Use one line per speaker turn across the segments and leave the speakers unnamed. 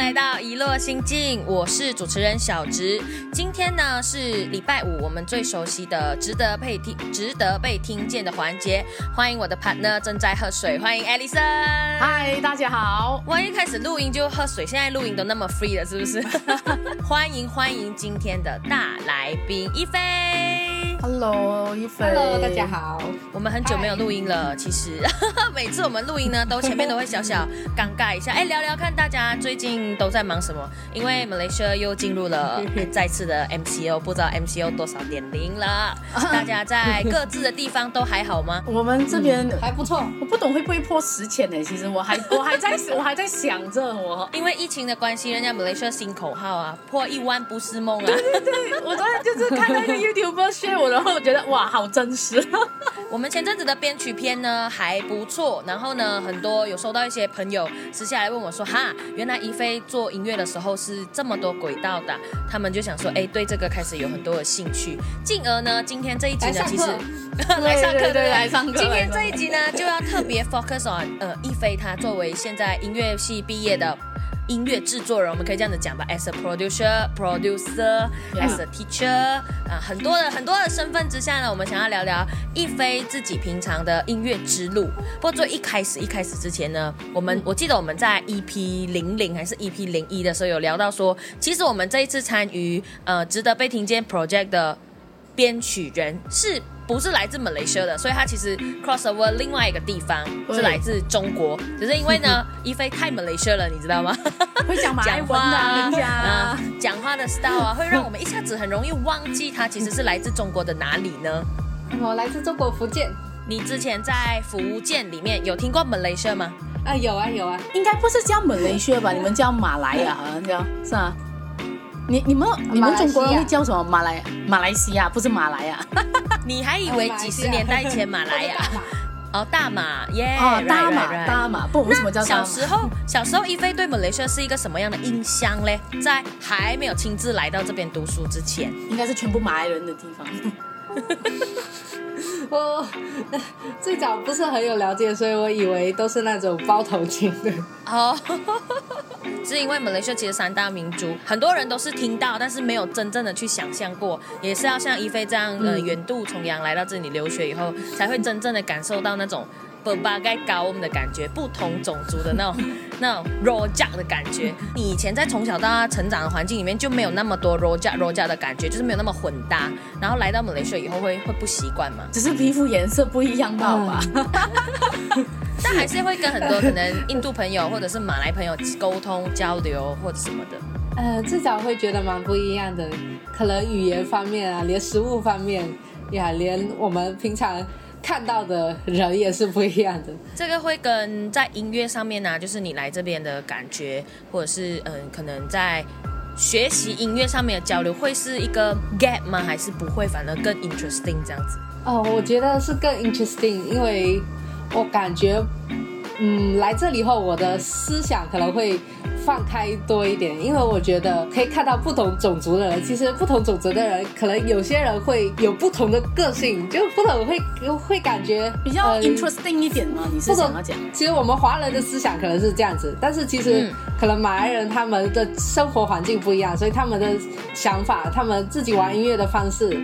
来到一落心境，我是主持人小植。今天呢是礼拜五，我们最熟悉的值得被听、值得被听见的环节。欢迎我的 partner 正在喝水，欢迎 Alison。
嗨，大家好。
我一开始录音就喝水，现在录音都那么 free 了，是不是？欢迎欢迎今天的大来宾一菲。
Hello，一菲。
Hello，大家。好。
我们很久没有录音了，其实 每次我们录音呢，都前面都会小小尴尬一下。哎，聊聊看大家最近都在忙什么？因为 Malaysia 又进入了 再次的 MCO，不知道 MCO 多少点零了。大家在各自的地方都还好吗？
我们这边、
还不错，
我不懂会不会破十千呢？其实我还我还在我还在想着我，
因为疫情的关系，人家 Malaysia 新口号啊，破一万不是梦啊。
对我昨天就是看那个 YouTuber share 我，然后我觉得哇，好真实。
我们前阵子的编曲片呢还不错，然后呢，很多有收到一些朋友私下来问我说，哈，原来一菲做音乐的时候是这么多轨道的，他们就想说，哎，对这个开始有很多的兴趣，进而呢，今天这一集呢，其实来上课，
对对对来上课
今天这一集呢，就要特别 focus on 呃，一菲他作为现在音乐系毕业的。音乐制作人，我们可以这样子讲吧，as a producer, producer, as a teacher，啊，很多的很多的身份之下呢，我们想要聊聊一菲自己平常的音乐之路。不过最一开始一开始之前呢，我们我记得我们在 EP 零零还是 EP 零一的时候有聊到说，其实我们这一次参与呃值得被听见 project 的编曲人是。不是来自马来西亚的，所以他其实 cross over 另外一个地方是来自中国，只是因为呢，一菲太马来西亚了，你知道吗？
会讲马来文
啊，讲话的 style 啊，会让我们一下子很容易忘记他其实是来自中国的哪里呢？
我来自中国福建。
你之前在福建里面有听过马来西亚吗？
啊，有啊有啊，
应该不是叫马来西亚吧？你们叫马来啊，好像叫是啊。你你们你们中国人会叫什么？马来马来西亚不是马来啊？
你还以为几十年代前马来 亚？哦，大马耶！
哦，大马大马，不，为什么叫大马？
小时候，小时候一菲对马来西亚是一个什么样的印象嘞？在还没有亲自来到这边读书之前，
应该是全部马来人的地方。
我 最早不是很有了解，所以我以为都是那种包头巾的。
哦，是因为马来西亚其实三大民族，很多人都是听到，但是没有真正的去想象过，也是要像一菲这样呃
嗯
远渡重洋来到这里留学以后，才会真正的感受到那种。不巴盖高我们的感觉，不同种族的那种那种 raw 价的感觉。你以前在从小到大成长的环境里面就没有那么多 raw 酱 raw 价的感觉，就是没有那么混搭。然后来到马来西亚以后会会不习惯吗？
只是皮肤颜色不一样罢吧。
但还是会跟很多可能印度朋友或者是马来朋友沟通交流或者什么的。
呃，至少会觉得蛮不一样的，可能语言方面啊，连食物方面呀，连我们平常看到的人也是不一样的。
这个会跟在音乐上面呢、就是你来这边的感觉，或者是嗯，可能在学习音乐上面的交流，会是一个 gap 吗？还是不会，反而更 interesting 这样子？
哦，我觉得是更 interesting，因为我感觉，嗯，来这里后，我的思想可能会放开多一点，因为我觉得可以看到不同种族的人，其实不同种族的人，可能有些人会有不同的个性，就不同会会感觉
比较
呃
interesting 一点吗？你是
不同
想要讲？
其实我们华人的思想可能是这样子，但是其实
嗯
可能马来人他们的生活环境不一样，所以他们的想法，他们自己玩音乐的方式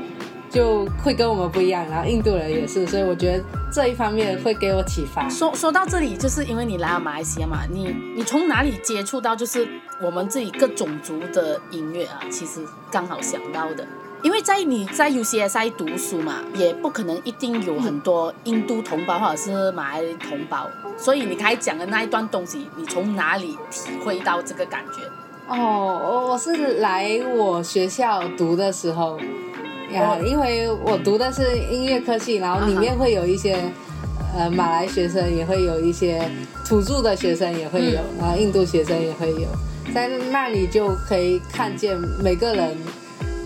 就会跟我们不一样。然后印度人也是，所以我觉得这一方面会给我启发。
说说到这里，就是因为你来了马来西亚嘛，你你从哪里接触到就是我们自己各种族的音乐啊？其实刚好想到的，因为在你在 UCSI 读书嘛，也不可能一定有很多印度同胞或者是马来同胞，所以你刚才讲的那一段东西，你从哪里体会到这个感觉？
哦，我我是来我学校读的时候因为我读的是音乐科系，然后里面会有一些。呃，马来学生也会有一些，土著的学生也会有，然后印度学生也会有，在那里就可以看见每个人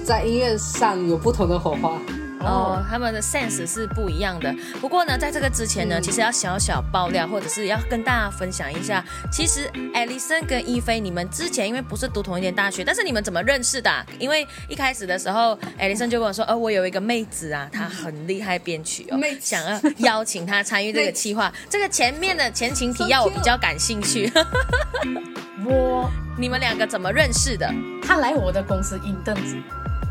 在音乐上有不同的火花。
哦，他们的 sense 是不一样的。不过呢，在这个之前呢，
嗯
其实要小小爆料，或者是要跟大家分享一下，其实 Alison 跟一菲，你们之前因为不是读同一间大学，但是你们怎么认识的啊、因为一开始的时候，Alison 就跟我说，呃，我有一个妹子啊，她很厉害编曲哦
妹，
想要邀请她参与这个企划。这个前面的前情提要我比较感兴趣。
我
你们两个怎么认识的？
他来我的公司应凳子，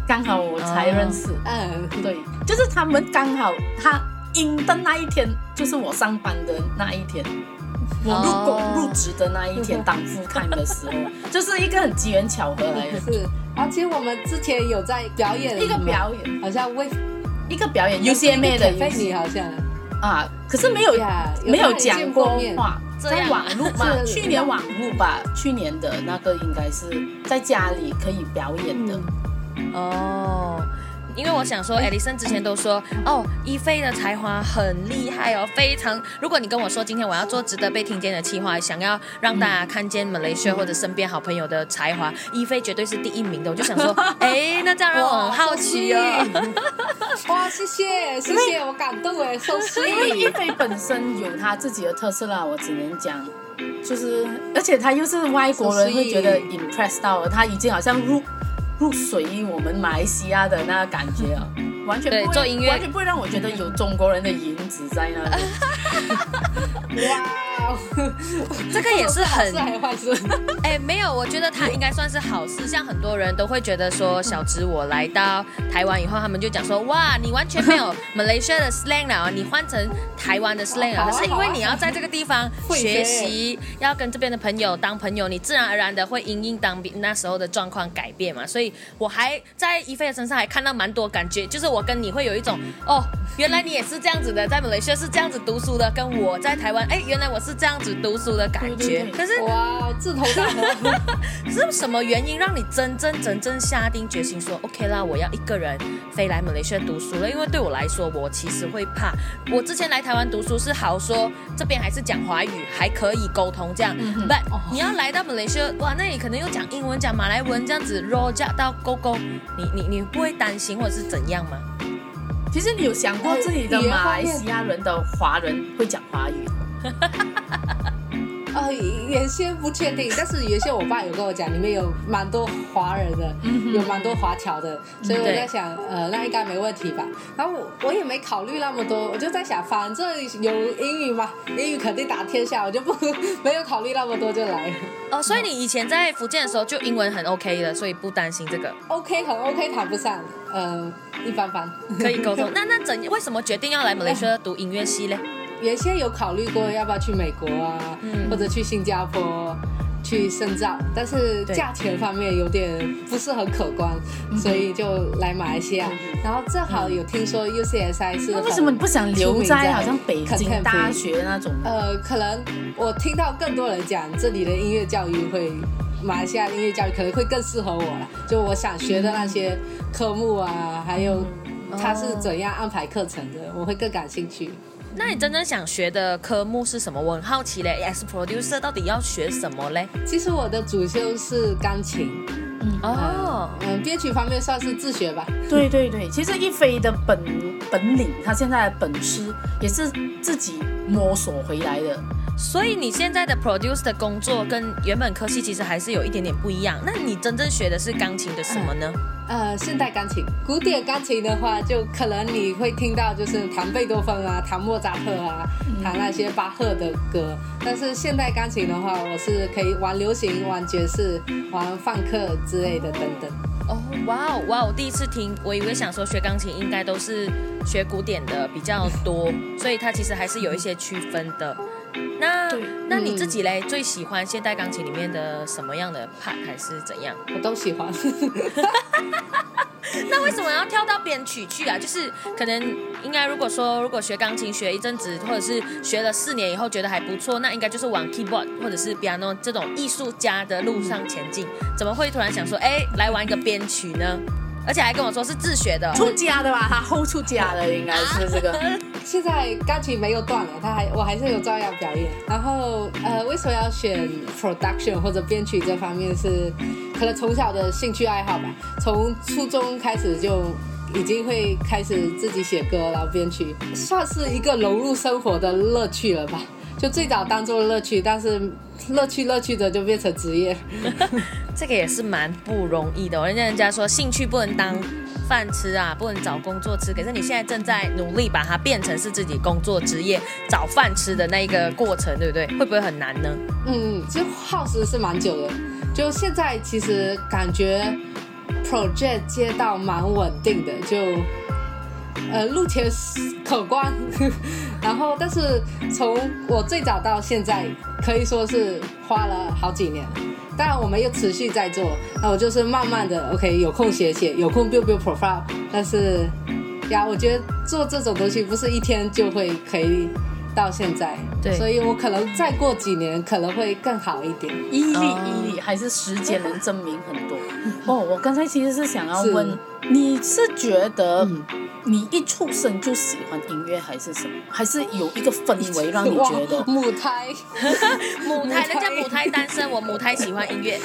刚好我才认识。
嗯，
对，就是他们刚好他应的那一天，就是我上班的那一天，我入工、
哦
入职的那一天，当副看的时候，就是一个很机缘巧合来的。
是。而且我们之前有在表演
一个表演，
好像为
一个表演，UCMA 的
费你好像。
啊，可是没有没有讲过话，在网络嘛，去年网络吧，去年的那个应该是在家里可以表演的。
哦，因为我想说，艾丽森之前都说，哦，一菲的才华很厉害哦，非常。如果你跟我说今天我要做值得被听见的企划，想要让大家看见马来西亚或者身边好朋友的才华，一菲绝对是第一名的。我就想说，哎，那这样让我很好奇哦。
哇，谢谢谢谢，我感动哎，so
因为。一菲本身有他自己的特色啦，我只能讲，就是而且他又是外国人会觉得 impressed 到了，他已经好像入入水于我们马来西亚的那个感觉啊，完全不会
做音乐。
完全不会让我觉得有中国人的影子在那里。
哇，
这个也是很
坏事？
哎，没有，我觉得他应该算是好事。像很多人都会觉得说，小植我来到台湾以后，他们就讲说，哇，你完全没有 Malaysia 的 slang 了，你换成台湾的 slang 了。可是因为你要在这个地方学
学
习，要跟这边的朋友当朋友，你自然而然的会因应当比那时候的状况改变嘛。所以我还在一菲的身上还看到蛮多感觉，就是我跟你会有一种，哦，原来你也是这样子的，在 Malaysia 是这样子读书的，跟我在台湾，哎，原来我是这样子读书的感觉。
对对对
可是
哇，志头大头。
是什么原因让你真正真正下定决心说 OK 啦，我要一个人飞来马来西亚读书了？因为对我来说，我其实会怕。我之前来台湾读书是好说这边还是讲华语，还可以沟通这样。不、你要来到马来西亚，哇，那你可能又讲英文、讲马来文这样子 roll 加到勾勾，你你你不会担心或者是怎样吗？
其实你有想过自己的马来西亚人的华人会讲华语？
呃，原先不确定，但是原先我爸有跟我讲，里面有蛮多华人的，有蛮多华侨的，所以我在想，呃，那应该没问题吧。然后我我也没考虑那么多，我就在想，反正有英语嘛，英语肯定打天下，我就不 没有考虑那么多就来。
哦，所以你以前在福建的时候就英文很 OK 的，所以不担心这个
OK，很 OK，谈不上，呃，一般般。
可以沟通。那那怎为什么决定要来马来西亚读音乐系嘞？
原先有考虑过要不要去美国啊，
嗯
或者去新加坡去深造，但是
对
价钱方面有点不是很可观，所以就来马来西亚。然后正好有听说 UCSI 是
为什么你不想留在好像北京大学那种？
呃，可能我听到更多人讲这里的音乐教育会，马来西亚音乐教育可能会更适合我了。就我想学的那些科目啊，还有它是怎样安排课程的，我会更感兴趣。
那你真正想学的科目是什么？我很好奇嘞，as producer 到底要学什么嘞？
其实我的主修是钢琴，
哦，
嗯，编曲方面算是自学吧。
对对对，其实一菲的本本领，他现在的本事也是自己摸索回来的。
所以你现在的 produce 的工作跟原本科系其实还是有一点点不一样。那你真正学的是钢琴的什么呢？
呃，现代钢琴，古典钢琴的话，就可能你会听到就是弹贝多芬啊，弹莫扎特啊，弹那些巴赫的歌。但是现代钢琴的话，我是可以玩流行、玩爵士、玩放克之类的等等。
哦，哇哦哇哦！第一次听，我以为想说学钢琴应该都是学古典的比较多，所以它其实还是有一些区分的。那那你自己嘞，最喜欢现代钢琴里面的什么样的 part 还是怎样？
我都喜欢。
那为什么要跳到编曲去啊？就是可能应该如果说如果学钢琴学一阵子，或者是学了四年以后觉得还不错，那应该就是往 keyboard 或者是 piano 这种艺术家的路上前进。怎么会突然想说，哎，来玩一个编曲呢？而且还跟我说是自学的。
出家的吧，他后出家的应该是这个。
现在钢琴没有断了，他还我还是有照样表演。然后呃，为什么要选 production 或者编曲这方面是可能从小的兴趣爱好吧，从初中开始就已经会开始自己写歌，然后编曲，算是一个融入生活的乐趣了吧。就最早当做乐趣，但是乐趣乐趣的就变成职业。
这个也是蛮不容易的、哦。人家人家说兴趣不能当饭吃啊，不能找工作吃。可是你现在正在努力把它变成是自己工作职业、找饭吃的那一个过程，对不对？会不会很难呢？
嗯，其实耗时是蛮久的。就现在其实感觉 project 接到蛮稳定的，就呃目前可观。然后，但是从我最早到现在，可以说是花了好几年。当然，我们又持续在做。那我就是慢慢的，OK，有空写写，有空 build build profile。但是呀，我觉得做这种东西不是一天就会可以到现在。
对，
所以我可能再过几年可能会更好一点。
毅力，毅力，还是时间能证明很多。哦，我刚才其实是想要问，你是觉得？你一出生就喜欢音乐还是什么？还是有一个氛围让你 觉得
母胎，
母胎，人家 母胎单身，我母胎喜欢音乐。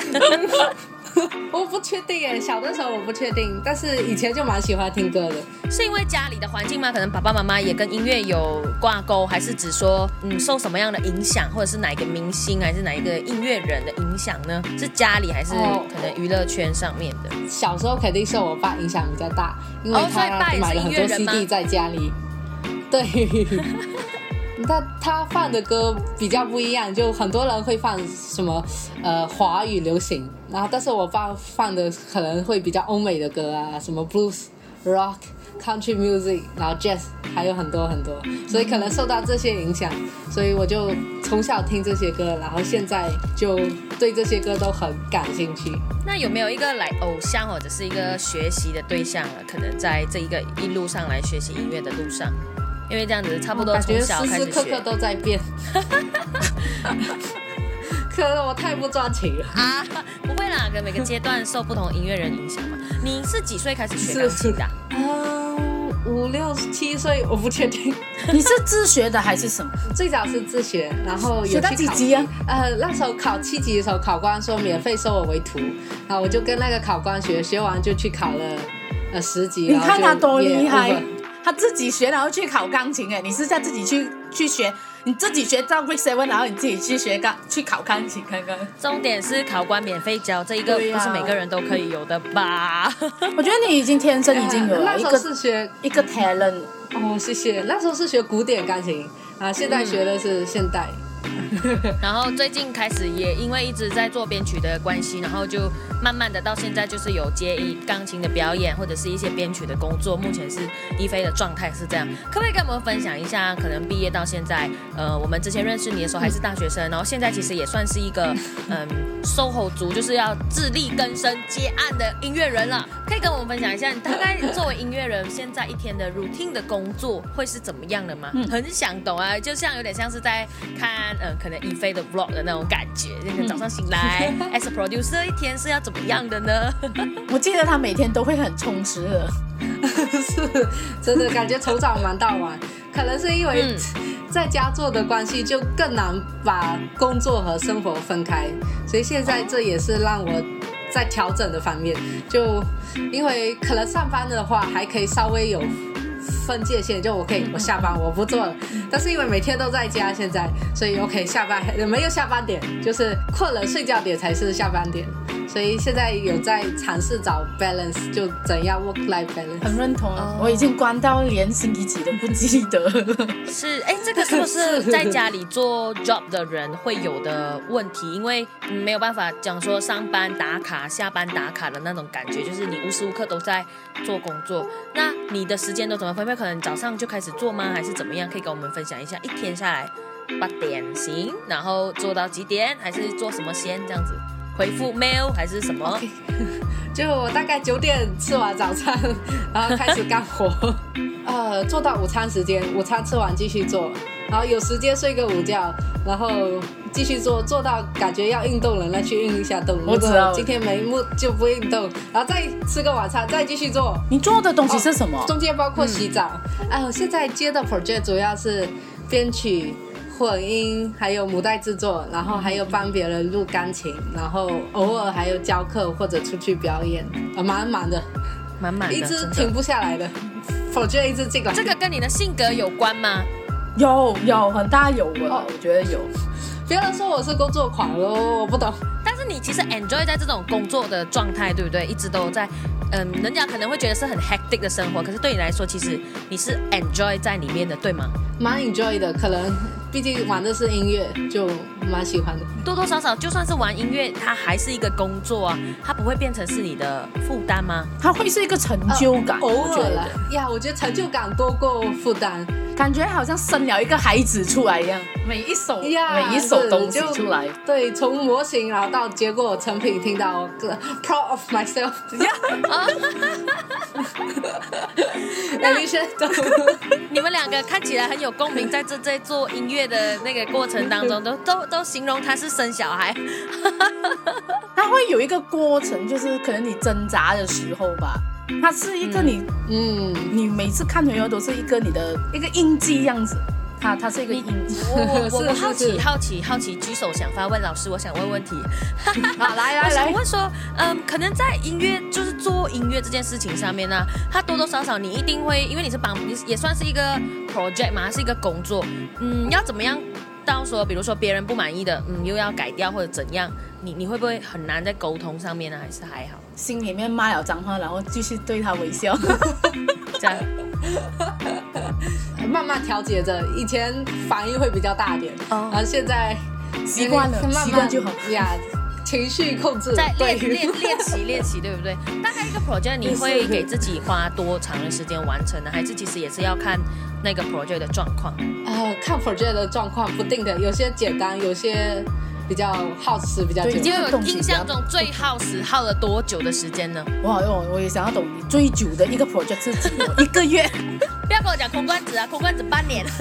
我不确定耶，小的时候我不确定，但是以前就蛮喜欢听歌的。
是因为家里的环境吗？可能爸爸妈妈也跟音乐有挂钩，还是只说嗯受什么样的影响，或者是哪一个明星，还是哪一个音乐人的影响呢？是家里还是可能娱乐圈上面的？
小时候肯定受我爸影响比较大，因为他买了很多 CD 在家里。对。他他放的歌比较不一样，就很多人会放什么呃华语流行，然后但是我放放的可能会比较欧美的歌啊，什么 blues、rock、country music，然后 jazz，还有很多很多，所以可能受到这些影响，所以我就从小听这些歌，然后现在就对这些歌都很感兴趣。
那有没有一个来偶像或者是一个学习的对象啊？可能在这一个一路上来学习音乐的路上？因为这样子差不多从小开始
学，时时刻刻都在变。可能我太不专情了啊！
不会啦，跟每个阶段受不同音乐人影响嘛。你是几岁开始学钢琴的？
嗯，五六七岁，我不确定。
你是自学的还是什么？
最早是自学，然后
学到几级啊？
呃，那时候考七级的时候，考官说免费收我为徒，然后我就跟那个考官学，学完就去考了呃十级。
你看他多厉害！他自己学，然后去考钢琴。哎，你是在自己去去学，你自己学到 Grade Seven，然后你自己去学钢，去考钢琴看看。
重点是考官免费教，这一个不是每个人都可以有的吧？
我觉得你已经天生已经有了一个
是学
一个 talent。
哦，谢谢。那时候是学古典钢琴啊，现在学的是现代。
然后最近开始也因为一直在做编曲的关系，然后就慢慢的到现在就是有接一钢琴的表演或者是一些编曲的工作。目前是一菲的状态是这样，可不可以跟我们分享一下？可能毕业到现在，呃，我们之前认识你的时候还是大学生，然后现在其实也算是一个 嗯 SOHO 族，就是要自力更生接案的音乐人了。可以跟我们分享一下，你大概作为音乐人，现在一天的 routine 的工作会是怎么样的吗？很想懂啊，就像有点像是在看。嗯，可能一飞的 vlog 的那种感觉，就是早上醒来，as a producer 一天是要怎么样的呢？
我记得他每天都会很充实的，
是真的感觉从早忙到晚。可能是因为在家做的关系，就更难把工作和生活分开，所以现在这也是让我在调整的方面。就因为可能上班的话，还可以稍微有。分界线就我可以，我下班我不做了。但是因为每天都在家，现在所以 OK 下班没有下班点，就是困了睡觉点才是下班点。所以现在有在尝试找 balance，就怎样 work life balance。
很认同啊，我已经关到连星期几都不记得。
是哎，这个是不是在家里做 job 的人会有的问题？因为没有办法讲说上班打卡、下班打卡的那种感觉，就是你无时无刻都在做工作。那你的时间都怎么分配？可能早上就开始做吗？还是怎么样？可以跟我们分享一下，一天下来八点行，然后做到几点？还是做什么先这样子？回复 mail 还是什么？
就我大概九点吃完早餐，然后开始干活，呃，做到午餐时间，午餐吃完继续做，然后有时间睡个午觉，然后继续做，做到感觉要运动了，那去运一下动。
我知道。
今天没目就不运动，然后再吃个晚餐，再继续做。
你做的东西是什么？
中间包括洗澡。哎，我现在接的 project 主要是编曲。混音，还有母带制作，然后还有帮别人录钢琴，然后偶尔还有教课或者出去表演，啊，蛮满的，
满满的，
一直停不下来的，否决一直这个。
这个跟你的性格有关吗？
有有很大有啊，我觉得有。
别人说我是工作狂哦，我不懂。
但是你其实 enjoy 在这种工作的状态，对不对？一直都在嗯，人家可能会觉得是很 hectic 的生活，可是对你来说，其实你是 enjoy 在里面的，对吗？
蛮 enjoy 的，可能毕竟玩的是音乐，就蛮喜欢的。
多多少少，就算是玩音乐，它还是一个工作啊，它不会变成是你的负担吗？
它会是一个成就感，
偶
我觉得
尔啦呀，我觉得成就感多过负担。
感觉好像生了一个孩子出来一样，每一首
呀，
每一首东西出来。
对，从模型然后到结果成品，听到个 proud of myself，那一些都
你们两个看起来很有共鸣，在这在做音乐的那个过程当中，都都都形容他是生小孩。
他会有一个过程，就是可能你挣扎的时候吧，它是一个你、
嗯，
你每次看朋友都是一个你的一个印记样子，它它是一个影子。
我我我 好奇好奇好奇，举手想发问老师，我想问问题。
好，来
我想
来来，
问说，嗯，可能在音乐就是做音乐这件事情上面呢，它多多少少你一定会，因为你是帮，你也算是一个 project 嘛，是一个工作，嗯，要怎么样到说，比如说别人不满意的，嗯，又要改掉或者怎样，你你会不会很难在沟通上面呢？还是还好？
心里面骂了脏话，然后继续对他微笑。
这样
调节着。以前反应会比较大点，
哦
然后现在
习惯了习惯就好
呀。情绪控制，
在
对
练练练习练习，对不对？大概一个 project 你会给自己花多长的时间完成呢？还是其实也是要看那个 project 的状况？
呃，看 project 的状况不定的，有些简单，有些比较耗时比较久
对。
就有印象中最耗时耗了多久的时间呢？
我好用，我也想要懂你最久的一个 project 是几多一个月？
不要跟我讲空罐子啊，空罐子半年。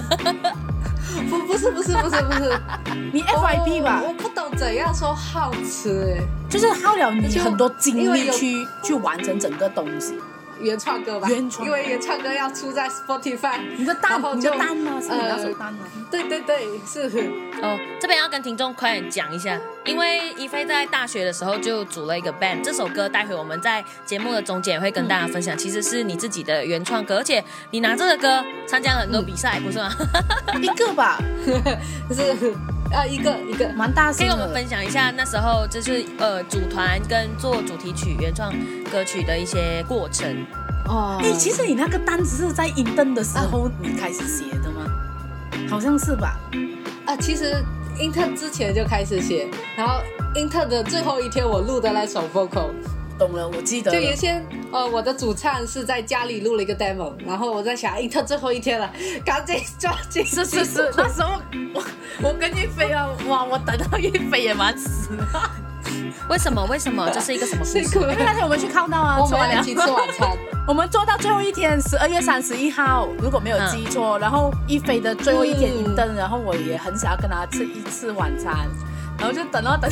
不不是不是不是不是
你 FIP 吧
我，我不懂怎样说耗时哎，
就是耗了你很多精力去去完成整个东西。
原创歌吧，
原创
因为原创歌要出在 Spotify，
你的你的
就
单呢？是你要
呃
手单呢？
对对对，是
哦，这边要跟听众快点讲一下，因为一菲在大学的时候就组了一个 band，这首歌待会我们在节目的中间也会跟大家分享，其实是你自己的原创歌，而且你拿这个歌参加了很多比赛，不是吗？
一个吧，
是啊一个一个
蛮大声的。
可以跟我们分享一下那时候就是呃组团跟做主题曲原创歌曲的一些过程。
哦
哎，其实你那个单子是在英登的时候你开始写的吗？好像是吧？
啊，其实英特之前就开始写，然后英特的最后一天我录的那首 vocal，
懂了，我记得。
就原先呃我的主唱是在家里录了一个 demo，然后我在想哎，他最后一天了，赶紧抓紧
是是是，那时候我我跟一飞啊，哇，我等到一飞也蛮死的，
为什么？为什么？这是一个什么故事？
因为。那天我们去看到啊，
我们要一起吃晚餐，
我们做到最后一天，十二月三十一号，如果没有记错，然后一飞的最后一天
嗯
银灯，然后我也很想要跟他吃一次晚餐，然后就等到等。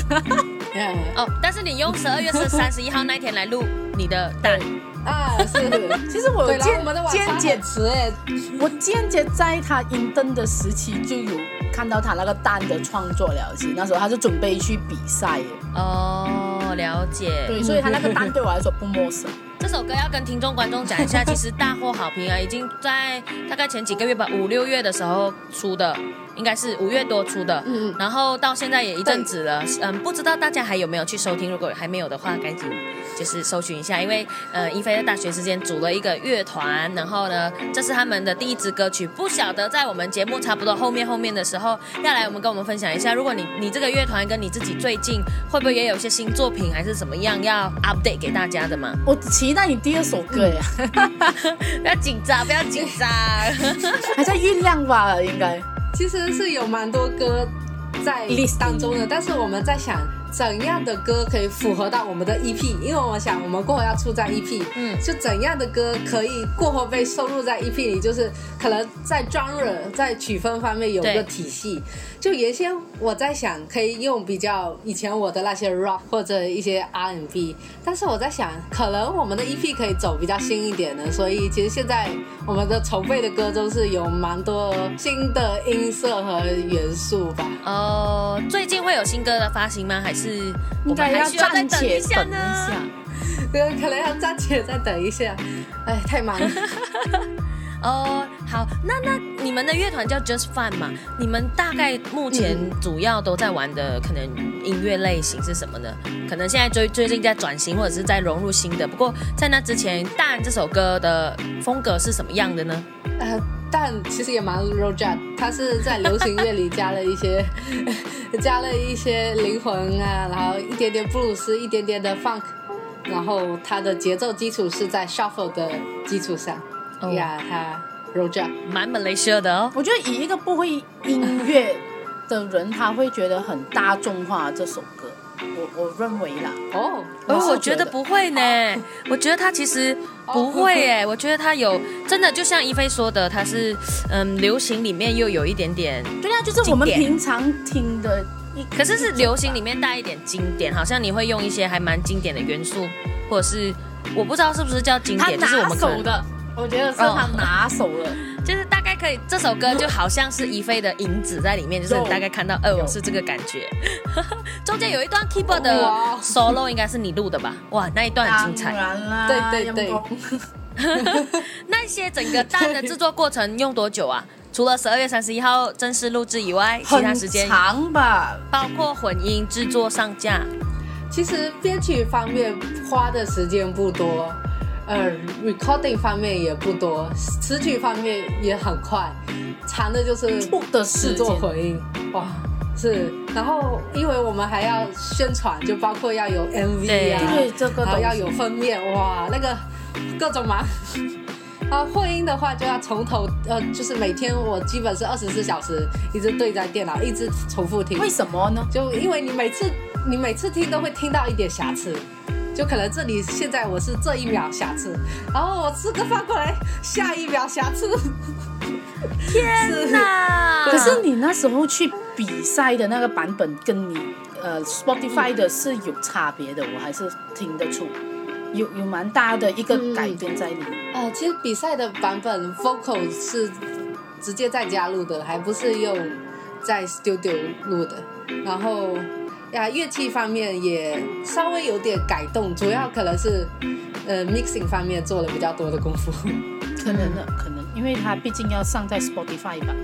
哦，但是你用十二月是三十一号那一天来录你的蛋，
啊是，
其实我间间接
词哎，
我间接在他银灯的时期就有看到他那个蛋的创作了解，那时候他是准备去比赛。耶，
哦，了解。
对，所以他那个蛋对我来说不陌生。
这首歌要跟听众观众讲一下，其实大获好评啊，已经在大概前几个月吧，五六月的时候出的，应该是五月多出的，
嗯
然后到现在也一阵子了，嗯，不知道大家还有没有去收听？如果还没有的话，赶紧就是搜寻一下，因为呃，一菲在大学时间组了一个乐团，然后呢，这是他们的第一支歌曲，不晓得在我们节目差不多后面后面的时候，要来我们跟我们分享一下，如果你你这个乐团跟你自己最近会不会也有一些新作品，还是怎么样要 update 给大家的嘛？
我期待你第二首歌呀，
不要紧张，不要紧张。
还在酝酿吧，应该。
其实是有蛮多歌在
List
当中的，但是我们在想怎样的歌可以符合到我们的 EP，因为我想我们过后要出在 EP，
嗯
就怎样的歌可以过后被收录在 EP 里，就是可能在 genre 在曲风方面有
对
个体系。就原先我在想可以用比较以前我的那些 rock 或者一些 R&B，但是我在想可能我们的 EP 可以走比较新一点的，所以其实现在我们的筹备的歌都是有蛮多新的音色和元素吧。
哦，最近会有新歌的发行吗？还是我们
应该要
还需要再等一下呢？
可能要暂且再等一下。哎，太忙了。
哦，好，那那你们的乐团叫 Just Fun 嘛？你们大概目前主要都在玩的可能音乐类型是什么呢？可能现在最最近在转型，或者是在融入新的。不过在那之前，《蛋》这首歌的风格是什么样的呢？
呃，但其实也蛮 rock，它是在流行乐里加了一些加了一些灵魂啊，然后一点点布鲁斯，一点点的 funk，然后它的节奏基础是在 shuffle 的基础上。呀，它 rock
蛮 Malaysia 的哦。
我觉得以一个不会音乐的人，他会觉得很大众化这首歌。我我认为啦，
哦，
而我觉得不会呢。我觉得他其实不会哎，我觉得他有真的，就像一菲说的，他是嗯，流行里面又有一点点，
对啊，就是我们平常听的，
可是是流行里面带一点经典，好像你会用一些还蛮经典的元素，或者是我不知道是不是叫经典，就是我们
手的，我觉得是他拿手的。
就是大概可以，这首歌就好像是一菲的影子在里面，就是你大概看到，哦，是这个感觉。中间有一段 keyboard 的 solo，应该是你录的吧？哇，那一段很精彩。
当然啦，
对对对。
那些整个单的制作过程用多久啊？除了十二月三十一号正式录制以外，其他时间
长吧？
包括混音、制作、上架。
其实编曲方面花的时间不多。呃，recording 方面也不多，词曲方面也很快，长的就是
的
制作混音，哇，是。然后因为我们还要宣传，就包括要有 MV
啊，对这个，
然后要有封面，哇，那个各种忙。啊，混音的话就要从头，呃，就是每天我基本是二十四小时一直对在电脑，一直重复听。
为什么呢？
就因为你每次你每次听都会听到一点瑕疵。就可能这里现在我是这一秒瑕疵，然后我吃个饭过来下一秒瑕疵。
天哪！
可是你那时候去比赛的那个版本跟你呃 Spotify 的是有差别的，我还是听得出，有有蛮大的一个改变在里面。
呃，其实比赛的版本 Vocal 是直接在家录的，还不是用在 Studio 录的，然后。呀，乐器方面也稍微有点改动，主要可能是，呃，mixing 方面做了比较多的功夫。
可能的，可能，因为它毕竟要上在 Spotify 吧，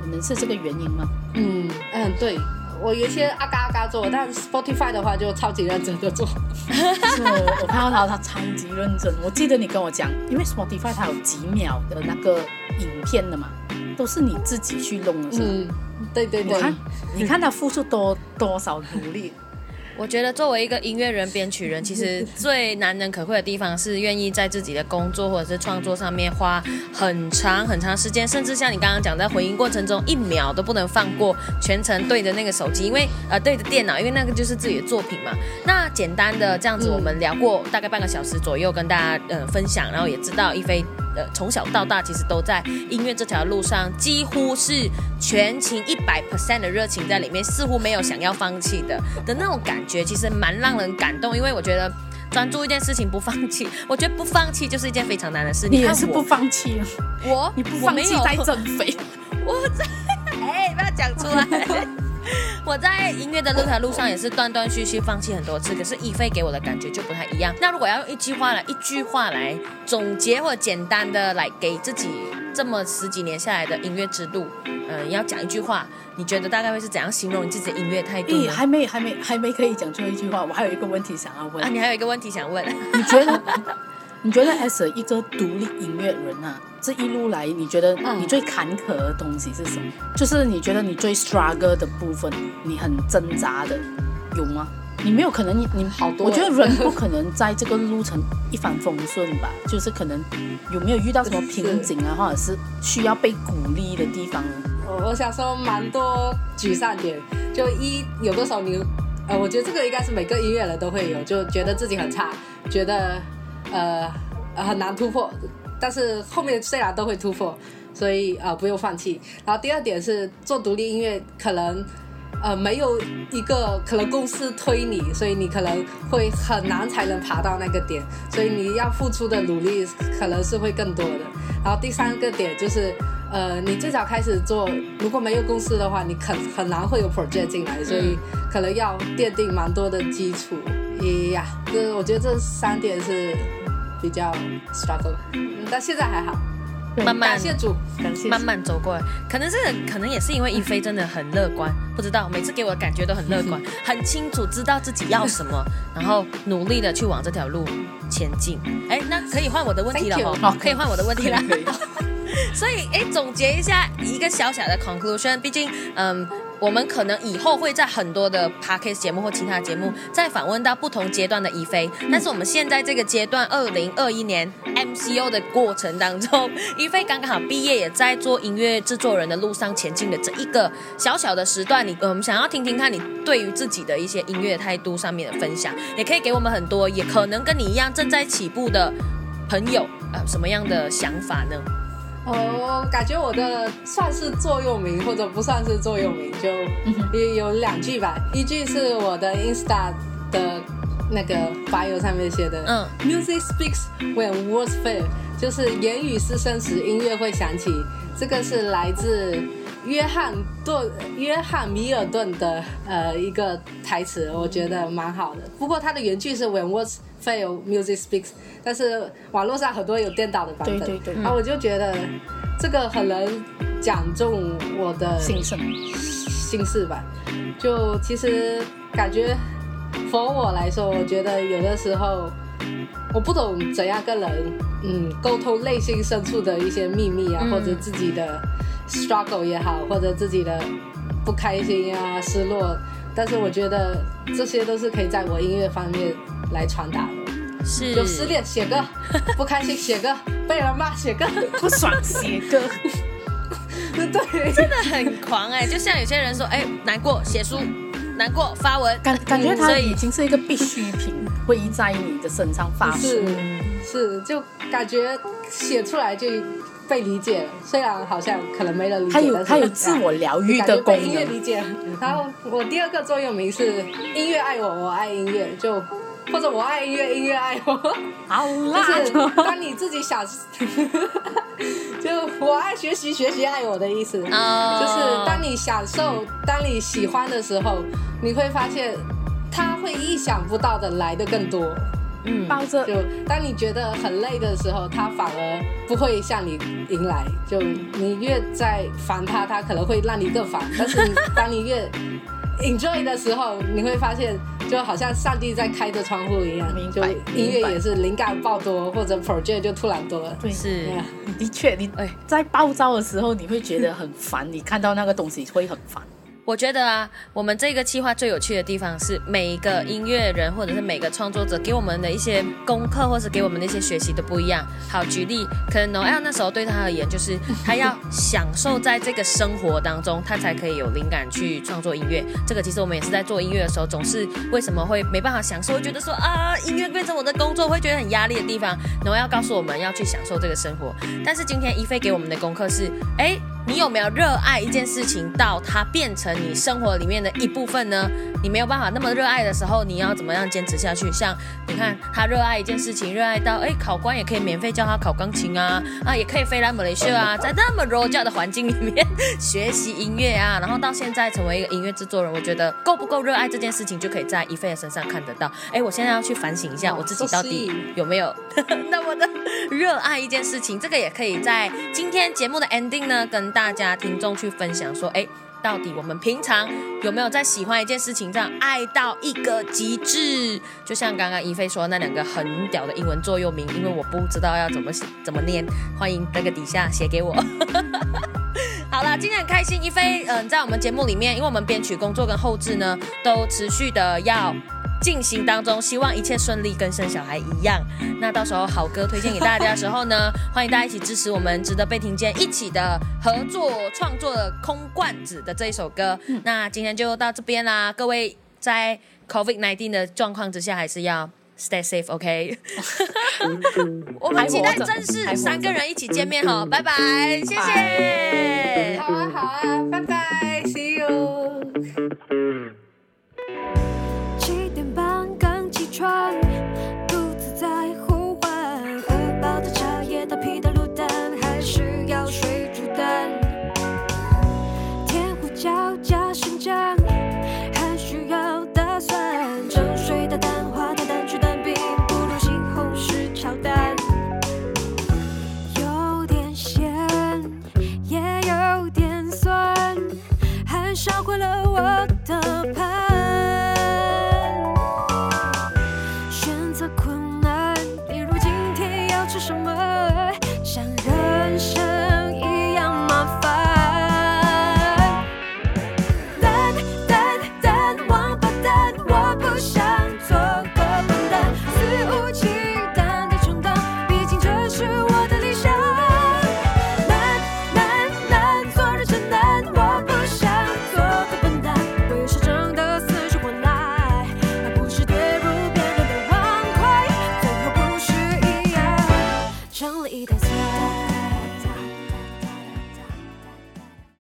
可能是这个原因吗？
嗯嗯，对，我有些阿嘎阿嘎做，但 Spotify 的话就超级认真的做。
是，我看到他，他超级认真。我记得你跟我讲，因为 Spotify 它有几秒的那个影片的嘛，都是你自己去弄的，是吗？
对对对，
你看你看他付出多多少努力。
我觉得作为一个音乐人、编曲人，其实 最难能可贵的地方是愿意在自己的工作或者是创作上面花很长很长时间，甚至像你刚刚讲在回音过程中，一秒都不能放过，全程对着那个手机，因为呃对着电脑，因为那个就是自己的作品嘛。那简单的这样子，我们聊过大概半个小时左右，跟大家呃分享，然后也知道一飞。呃，从小到大，其实都在音乐这条路上，几乎是全情一百 percent 的热情在里面，似乎没有想要放弃的的那种感觉，其实蛮让人感动。因为我觉得专注一件事情不放弃，我觉得不放弃就是一件非常难的事。
你也是不放弃啊
我
你不放弃在增肥，
我在 哎，不要讲出来。我在音乐的这条路上也是断断续续放弃很多次，可是一菲给我的感觉就不太一样。那如果要用一句话来一句话来总结或者简单的来给自己这么十几年下来的音乐之路，嗯，要讲一句话，你觉得大概会是怎样形容你自己的音乐态度？
咦，还没还没还没可以讲出一句话，我还有一个问题想要问
啊，你还有一个问题想问？
你觉得？你觉得 as 一个独立音乐人啊，这一路来，你觉得你最坎坷的东西是什么？就是你觉得你最 struggle 的部分，你很挣扎的，有吗？你没有可能，你你
好多，
我觉得人不可能在这个路程一帆风顺吧，就是可能有没有遇到什么瓶颈啊，或者是需要被鼓励的地方？
我我想说蛮多沮丧点，就一有的时候你，呃，我觉得这个应该是每个音乐人都会有，就觉得自己很差，觉得。呃，很难突破，但是后面虽然都会突破，所以呃不用放弃。然后第二点是做独立音乐，可能呃没有一个可能公司推你，所以你可能会很难才能爬到那个点，所以你要付出的努力可能是会更多的。然后第三个点就是呃你最早开始做，如果没有公司的话，你肯很难会有 project 进来，所以可能要奠定蛮多的基础。哎呀，这我觉得这三点是比较 struggle，但现在还好。
慢慢
感谢主，
感谢
慢慢走过来，可能是可能也是因为一菲真的很乐观，不知道每次给我的感觉都很乐观，很清楚知道自己要什么，然后努力的去往这条路前进。哎，那可以换我的问题了
you，
可以换我的问题了。所以，哎，总结一下一个小小的 conclusion，毕竟，嗯。我们可能以后会在很多的 podcast 节目或其他节目再访问到不同阶段的一菲，但是我们现在这个阶段，二零二一年 MCO 的过程当中，一菲刚刚好毕业，也在做音乐制作人的路上前进的这一个小小的时段，你我们想要听听看你对于自己的一些音乐态度上面的分享，也可以给我们很多，也可能跟你一样正在起步的朋友，呃，什么样的想法呢？
哦，感觉我的算是座右铭，或者不算是座右铭，就也有两句吧。一句是我的 Insta 的那个 bio 上面写的，
嗯
，Music speaks when words fail，就是言语失声时，音乐会响起。这个是来自约翰顿约翰米尔顿的呃一个台词，我觉得蛮好的。不过它的原句是 When words fail, music speaks，但是网络上很多有颠倒的版本。
对对对
然后我就觉得这个很能讲中我的
心声。
心事吧。就其实感觉，for 我来说，我觉得有的时候我不懂怎样跟人嗯沟通内心深处的一些秘密啊，
嗯
或者自己的 struggle 也好，或者自己的不开心啊、失落。但是我觉得这些都是可以在我音乐方面来传达的。
是
有失恋写歌，不开心写歌，被人骂写歌，
不爽写歌，
对，
真的很狂哎、就像有些人说，哎、难过写书，难过发文，
感感觉它已经是一个必需品，会在你的身上发
是
生。
是，就感觉写出来就被理解了，虽然好像可能没人理解，
它有
但是
它有自我疗愈的功
感觉被音乐
能。
理解。然后我第二个座右铭是音乐爱我，我爱音乐，就或者我爱音乐，音乐爱我。
好
就
啦，
是当你自己想，就我爱学习，学习爱我的意思。
哦
就是当你享受、当你喜欢的时候，你会发现它会意想不到的来的更多。
嗯
抱着
就当你觉得很累的时候，他反而不会向你迎来。就你越在烦他，他可能会让你更烦。但是你当你越 enjoy 的时候，你会发现就好像上帝在开着窗户一样
明，
就音乐也是灵感爆多，或者 project 就突然多了。
对，
是
对啊
的确，你
哎
在暴躁的时候，你会觉得很烦，你看到那个东西会很烦。
我觉得啊，我们这个计划最有趣的地方是每一个音乐人或者是每个创作者给我们的一些功课，或是给我们的一些学习都不一样。好，举例，可能 Noel 那时候对他而言，就是 他要享受在这个生活当中，他才可以有灵感去创作音乐。这个其实我们也是在做音乐的时候，总是为什么会没办法享受，会觉得说啊，音乐变成我的工作，会觉得很压力的地方。Noel 告诉我们要去享受这个生活，但是今天一菲给我们的功课是，哎。你有没有热爱一件事情到它变成你生活里面的一部分呢？你没有办法那么热爱的时候，你要怎么样坚持下去？像你看，他热爱一件事情，热爱到哎，考官也可以免费教他考钢琴啊，啊，也可以飞来马来西亚啊，在那么柔教的环境里面学习音乐啊，然后到现在成为一个音乐制作人，我觉得够不够热爱这件事情，就可以在一菲的身上看得到。哎，我现在要去反省一下我自己到底有没有 那么的热爱一件事情，这个也可以在今天节目的 ending 呢，跟大家听众去分享说，哎。到底我们平常有没有在喜欢一件事情上爱到一个极致？就像刚刚一菲说那两个很屌的英文座右铭，因为我不知道要怎么怎么念，欢迎那个底下写给我。好啦，今天很开心，一菲，嗯、在我们节目里面，因为我们编曲工作跟后置呢，都持续的要进行当中，希望一切顺利，跟生小孩一样。那到时候好歌推荐给大家的时候呢，欢迎大家一起支持我们值得被听见一起的合作创作的空罐子的这一首歌。那今天就到这边啦，各位在 COVID 1 9的状况之下，还是要 stay safe，OK？、我们期待正式三个人一起见面哈，拜拜，谢谢。
好啊，好啊，拜拜。
穿独自在呼唤饿包的茶叶蛋皮的卤蛋还是要水煮蛋。天胡椒加生姜